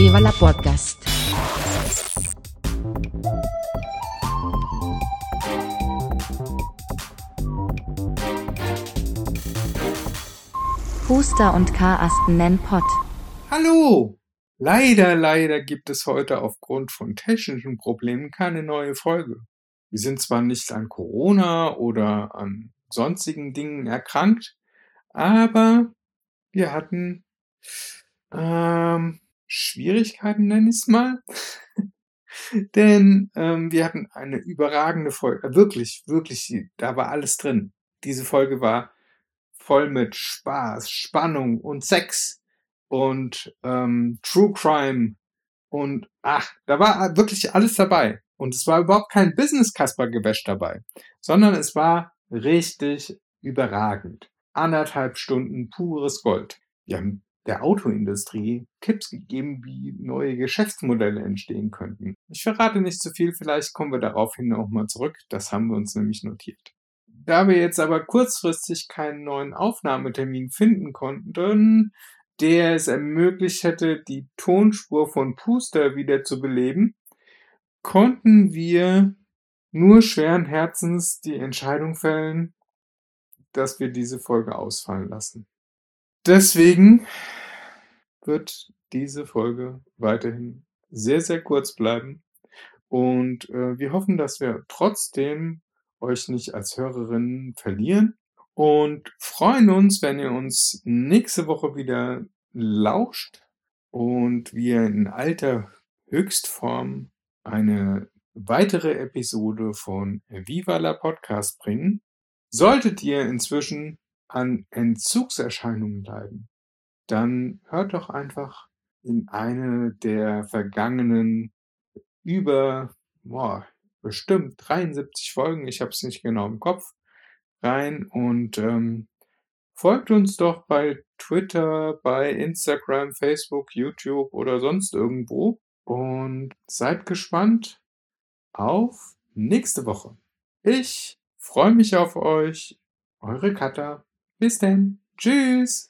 Viva la Podcast. Huster und Karasten nennen Pott. Hallo! Leider, leider gibt es heute aufgrund von technischen Problemen keine neue Folge. Wir sind zwar nicht an Corona oder an sonstigen Dingen erkrankt, aber wir hatten ähm, Schwierigkeiten, nenne ich es mal. Denn ähm, wir hatten eine überragende Folge. Äh, wirklich, wirklich, da war alles drin. Diese Folge war voll mit Spaß, Spannung und Sex und ähm, True Crime und ach, da war wirklich alles dabei. Und es war überhaupt kein Business-Kasper-Gewäsch dabei, sondern es war richtig überragend. Anderthalb Stunden pures Gold. Wir haben der Autoindustrie Tipps gegeben, wie neue Geschäftsmodelle entstehen könnten. Ich verrate nicht zu viel, vielleicht kommen wir daraufhin nochmal zurück. Das haben wir uns nämlich notiert. Da wir jetzt aber kurzfristig keinen neuen Aufnahmetermin finden konnten, der es ermöglicht hätte, die Tonspur von Puster wieder zu beleben, konnten wir nur schweren Herzens die Entscheidung fällen, dass wir diese Folge ausfallen lassen. Deswegen wird diese Folge weiterhin sehr, sehr kurz bleiben. Und äh, wir hoffen, dass wir trotzdem euch nicht als Hörerinnen verlieren und freuen uns, wenn ihr uns nächste Woche wieder lauscht und wir in alter Höchstform eine weitere Episode von Viva la Podcast bringen. Solltet ihr inzwischen an Entzugserscheinungen leiden, dann hört doch einfach in eine der vergangenen über, boah, bestimmt 73 Folgen, ich habe es nicht genau im Kopf, rein und ähm, folgt uns doch bei Twitter, bei Instagram, Facebook, YouTube oder sonst irgendwo und seid gespannt auf nächste Woche. Ich freue mich auf euch. Eure Katha. Bis denn. Tschüss.